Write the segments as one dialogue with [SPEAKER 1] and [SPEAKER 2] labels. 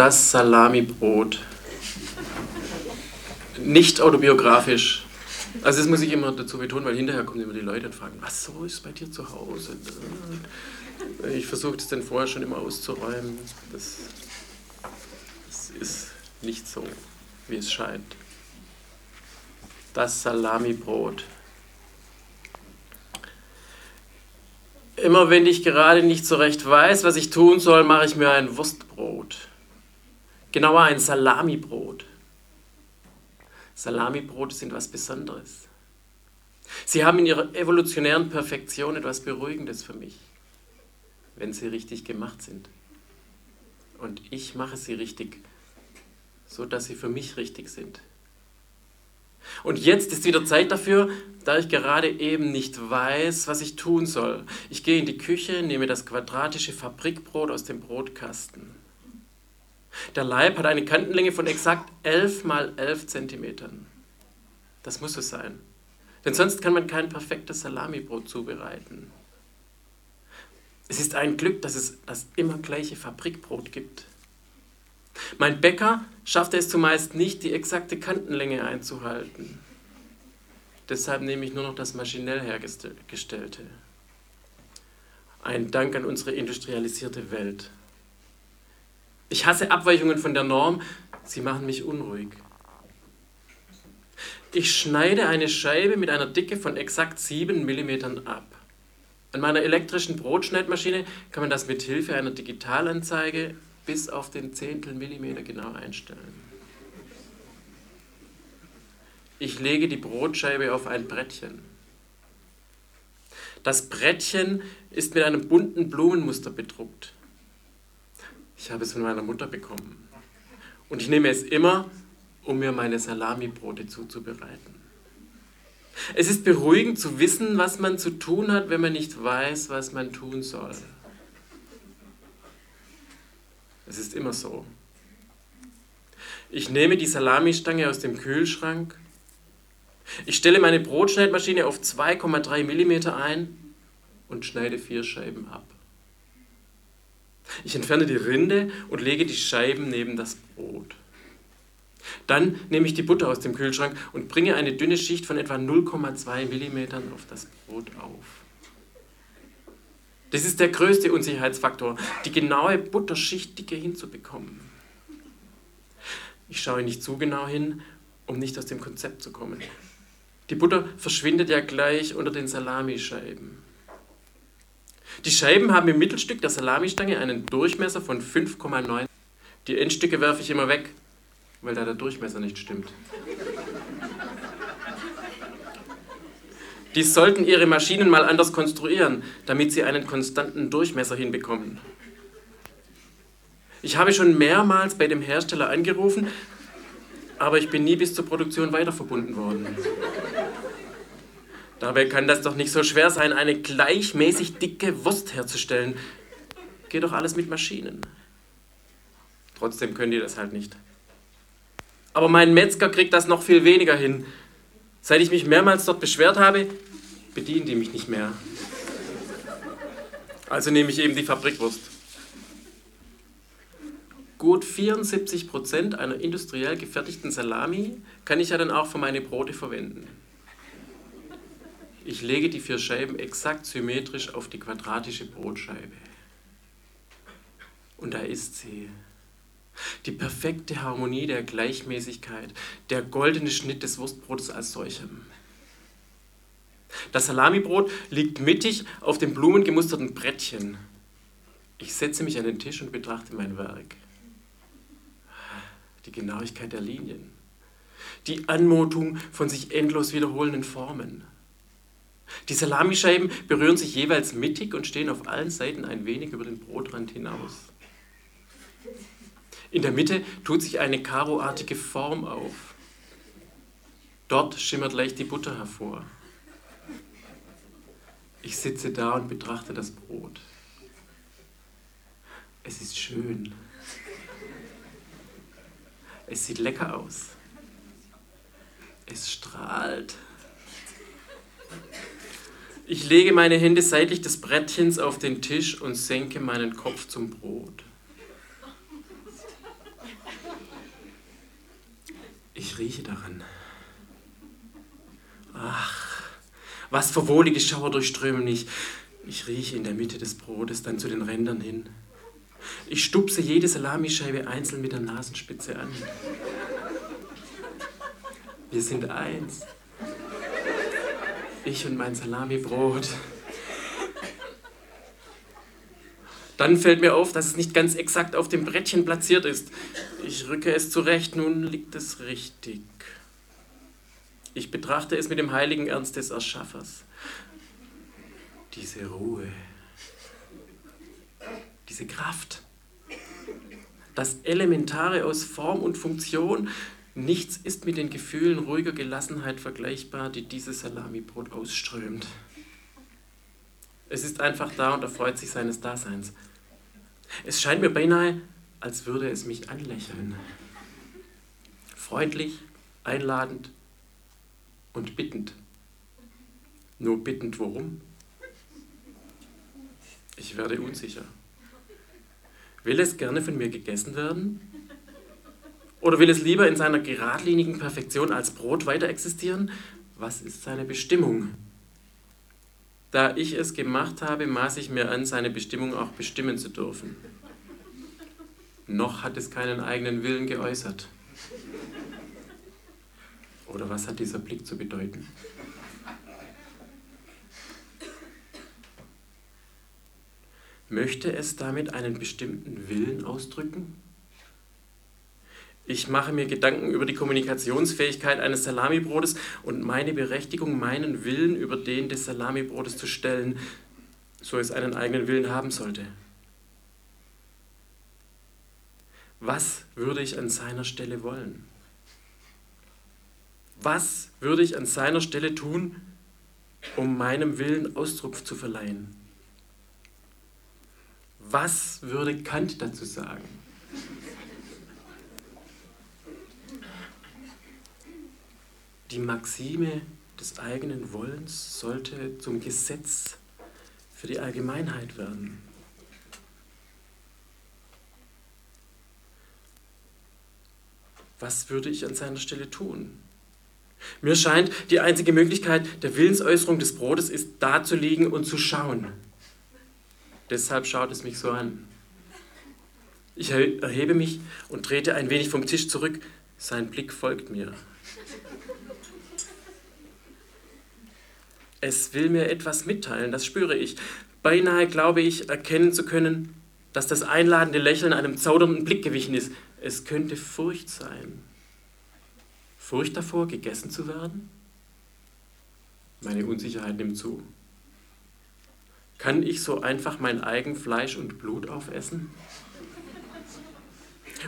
[SPEAKER 1] Das Salamibrot. Nicht autobiografisch. Also das muss ich immer dazu betonen, weil hinterher kommen immer die Leute und fragen, was so ist bei dir zu Hause? Ich versuche das dann vorher schon immer auszuräumen. Das, das ist nicht so, wie es scheint. Das Salamibrot. Immer wenn ich gerade nicht so recht weiß, was ich tun soll, mache ich mir ein Wurstbrot. Genauer ein Salamibrot. Salamibrote sind was Besonderes. Sie haben in ihrer evolutionären Perfektion etwas Beruhigendes für mich, wenn sie richtig gemacht sind. Und ich mache sie richtig, so dass sie für mich richtig sind. Und jetzt ist wieder Zeit dafür, da ich gerade eben nicht weiß, was ich tun soll. Ich gehe in die Küche, nehme das quadratische Fabrikbrot aus dem Brotkasten. Der Leib hat eine Kantenlänge von exakt 11 mal 11 Zentimetern. Das muss es sein. Denn sonst kann man kein perfektes Salamibrot zubereiten. Es ist ein Glück, dass es das immer gleiche Fabrikbrot gibt. Mein Bäcker schaffte es zumeist nicht, die exakte Kantenlänge einzuhalten. Deshalb nehme ich nur noch das maschinell hergestellte. Ein Dank an unsere industrialisierte Welt. Ich hasse Abweichungen von der Norm, sie machen mich unruhig. Ich schneide eine Scheibe mit einer Dicke von exakt 7 mm ab. An meiner elektrischen Brotschneidmaschine kann man das mit Hilfe einer Digitalanzeige bis auf den Zehntel Millimeter genau einstellen. Ich lege die Brotscheibe auf ein Brettchen. Das Brettchen ist mit einem bunten Blumenmuster bedruckt. Ich habe es von meiner Mutter bekommen. Und ich nehme es immer, um mir meine Salamibrote zuzubereiten. Es ist beruhigend zu wissen, was man zu tun hat, wenn man nicht weiß, was man tun soll. Es ist immer so. Ich nehme die Salamistange aus dem Kühlschrank. Ich stelle meine Brotschneidmaschine auf 2,3 mm ein und schneide vier Scheiben ab. Ich entferne die Rinde und lege die Scheiben neben das Brot. Dann nehme ich die Butter aus dem Kühlschrank und bringe eine dünne Schicht von etwa 0,2 mm auf das Brot auf. Das ist der größte Unsicherheitsfaktor, die genaue Butterschichtdicke hinzubekommen. Ich schaue nicht zu genau hin, um nicht aus dem Konzept zu kommen. Die Butter verschwindet ja gleich unter den Salamischeiben. Die Scheiben haben im Mittelstück der Salamistange einen Durchmesser von 5,9. Die Endstücke werfe ich immer weg, weil da der Durchmesser nicht stimmt. Die sollten ihre Maschinen mal anders konstruieren, damit sie einen konstanten Durchmesser hinbekommen. Ich habe schon mehrmals bei dem Hersteller angerufen, aber ich bin nie bis zur Produktion weiter verbunden worden. Dabei kann das doch nicht so schwer sein, eine gleichmäßig dicke Wurst herzustellen. Geht doch alles mit Maschinen. Trotzdem können die das halt nicht. Aber mein Metzger kriegt das noch viel weniger hin. Seit ich mich mehrmals dort beschwert habe, bedienen die mich nicht mehr. Also nehme ich eben die Fabrikwurst. Gut 74 Prozent einer industriell gefertigten Salami kann ich ja dann auch für meine Brote verwenden. Ich lege die vier Scheiben exakt symmetrisch auf die quadratische Brotscheibe. Und da ist sie. Die perfekte Harmonie der Gleichmäßigkeit, der goldene Schnitt des Wurstbrotes als solchem. Das Salamibrot liegt mittig auf dem blumengemusterten Brettchen. Ich setze mich an den Tisch und betrachte mein Werk. Die Genauigkeit der Linien. Die Anmutung von sich endlos wiederholenden Formen. Die Salamischeiben berühren sich jeweils mittig und stehen auf allen Seiten ein wenig über den Brotrand hinaus. In der Mitte tut sich eine karoartige Form auf. Dort schimmert leicht die Butter hervor. Ich sitze da und betrachte das Brot. Es ist schön. Es sieht lecker aus. Es strahlt. Ich lege meine Hände seitlich des Brettchens auf den Tisch und senke meinen Kopf zum Brot. Ich rieche daran. Ach, was für wohlige Schauer durchströmen mich. Ich rieche in der Mitte des Brotes, dann zu den Rändern hin. Ich stupse jede Salamischeibe einzeln mit der Nasenspitze an. Wir sind eins. Ich und mein Salamibrot. Dann fällt mir auf, dass es nicht ganz exakt auf dem Brettchen platziert ist. Ich rücke es zurecht, nun liegt es richtig. Ich betrachte es mit dem heiligen Ernst des Erschaffers. Diese Ruhe, diese Kraft, das Elementare aus Form und Funktion, nichts ist mit den Gefühlen ruhiger Gelassenheit vergleichbar, die dieses Salamibrot ausströmt. Es ist einfach da und erfreut sich seines Daseins. Es scheint mir beinahe, als würde es mich anlächeln. Freundlich, einladend und bittend. Nur bittend worum? Ich werde unsicher. Will es gerne von mir gegessen werden? Oder will es lieber in seiner geradlinigen Perfektion als Brot weiter existieren? Was ist seine Bestimmung? Da ich es gemacht habe, maß ich mir an, seine Bestimmung auch bestimmen zu dürfen. Noch hat es keinen eigenen Willen geäußert. Oder was hat dieser Blick zu bedeuten? Möchte es damit einen bestimmten Willen ausdrücken? Ich mache mir Gedanken über die Kommunikationsfähigkeit eines Salamibrotes und meine Berechtigung, meinen Willen über den des Salamibrotes zu stellen, so es einen eigenen Willen haben sollte. Was würde ich an seiner Stelle wollen? Was würde ich an seiner Stelle tun, um meinem Willen Ausdruck zu verleihen? Was würde Kant dazu sagen? Die Maxime des eigenen Wollens sollte zum Gesetz für die Allgemeinheit werden. Was würde ich an seiner Stelle tun? Mir scheint, die einzige Möglichkeit der Willensäußerung des Brotes ist, da zu liegen und zu schauen. Deshalb schaut es mich so an. Ich erhebe mich und trete ein wenig vom Tisch zurück. Sein Blick folgt mir. Es will mir etwas mitteilen, das spüre ich. Beinahe glaube ich erkennen zu können, dass das einladende Lächeln einem zaudernden Blick gewichen ist. Es könnte Furcht sein. Furcht davor, gegessen zu werden? Meine Unsicherheit nimmt zu. Kann ich so einfach mein eigen Fleisch und Blut aufessen?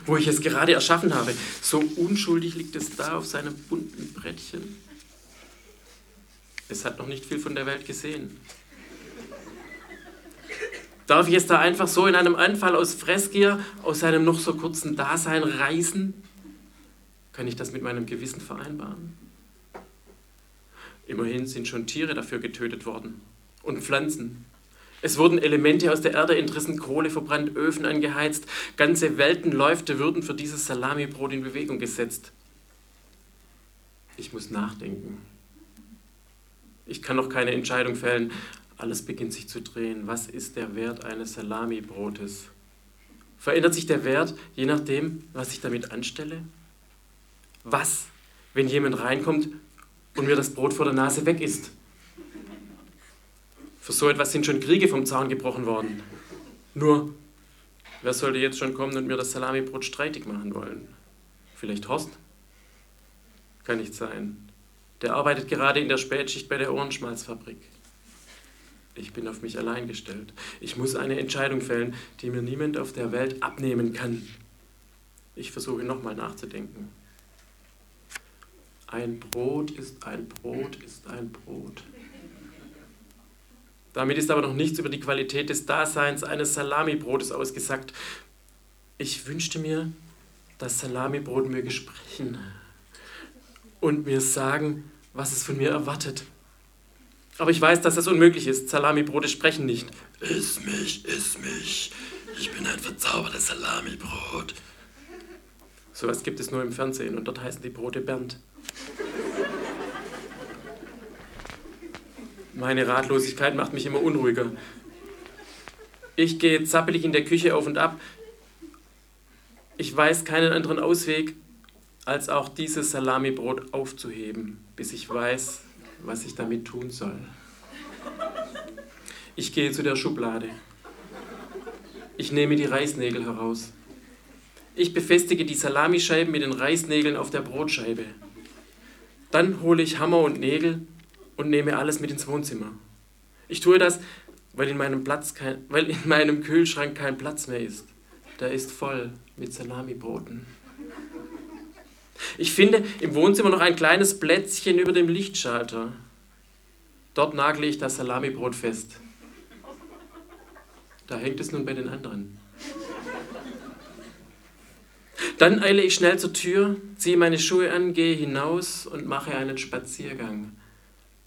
[SPEAKER 1] Wo ich es gerade erschaffen habe, so unschuldig liegt es da auf seinem bunten Brettchen. Es hat noch nicht viel von der Welt gesehen. Darf ich es da einfach so in einem Anfall aus Fressgier aus seinem noch so kurzen Dasein reißen? Kann ich das mit meinem Gewissen vereinbaren? Immerhin sind schon Tiere dafür getötet worden und Pflanzen. Es wurden Elemente aus der Erde entrissen, Kohle verbrannt, Öfen angeheizt, ganze Weltenläufe würden für dieses Salamibrot in Bewegung gesetzt. Ich muss nachdenken. Ich kann noch keine Entscheidung fällen. Alles beginnt sich zu drehen. Was ist der Wert eines Salamibrotes? Verändert sich der Wert je nachdem, was ich damit anstelle? Was, wenn jemand reinkommt und mir das Brot vor der Nase weg ist? Für so etwas sind schon Kriege vom Zaun gebrochen worden. Nur, wer sollte jetzt schon kommen und mir das Salamibrot streitig machen wollen? Vielleicht Horst? Kann nicht sein. Der arbeitet gerade in der Spätschicht bei der Ohrenschmalzfabrik. Ich bin auf mich allein gestellt. Ich muss eine Entscheidung fällen, die mir niemand auf der Welt abnehmen kann. Ich versuche nochmal nachzudenken. Ein Brot ist ein Brot ist ein Brot. Damit ist aber noch nichts über die Qualität des Daseins eines Salamibrotes ausgesagt. Ich wünschte mir, das Salamibrot möge sprechen und mir sagen, was es von mir erwartet. Aber ich weiß, dass das unmöglich ist. Salamibrote sprechen nicht.
[SPEAKER 2] Iss mich, iss mich. Ich bin ein verzaubertes Salamibrot.
[SPEAKER 1] Sowas gibt es nur im Fernsehen und dort heißen die Brote Bernd. Meine Ratlosigkeit macht mich immer unruhiger. Ich gehe zappelig in der Küche auf und ab. Ich weiß keinen anderen Ausweg, als auch dieses Salamibrot aufzuheben, bis ich weiß, was ich damit tun soll. Ich gehe zu der Schublade. Ich nehme die Reisnägel heraus. Ich befestige die Salamischeiben mit den Reisnägeln auf der Brotscheibe. Dann hole ich Hammer und Nägel und nehme alles mit ins Wohnzimmer. Ich tue das, weil in meinem, Platz kein, weil in meinem Kühlschrank kein Platz mehr ist. Der ist voll mit Salamibroten. Ich finde im Wohnzimmer noch ein kleines Plätzchen über dem Lichtschalter. Dort nagle ich das Salamibrot fest. Da hängt es nun bei den anderen. Dann eile ich schnell zur Tür, ziehe meine Schuhe an, gehe hinaus und mache einen Spaziergang.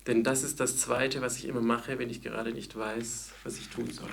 [SPEAKER 1] Denn das ist das Zweite, was ich immer mache, wenn ich gerade nicht weiß, was ich tun soll.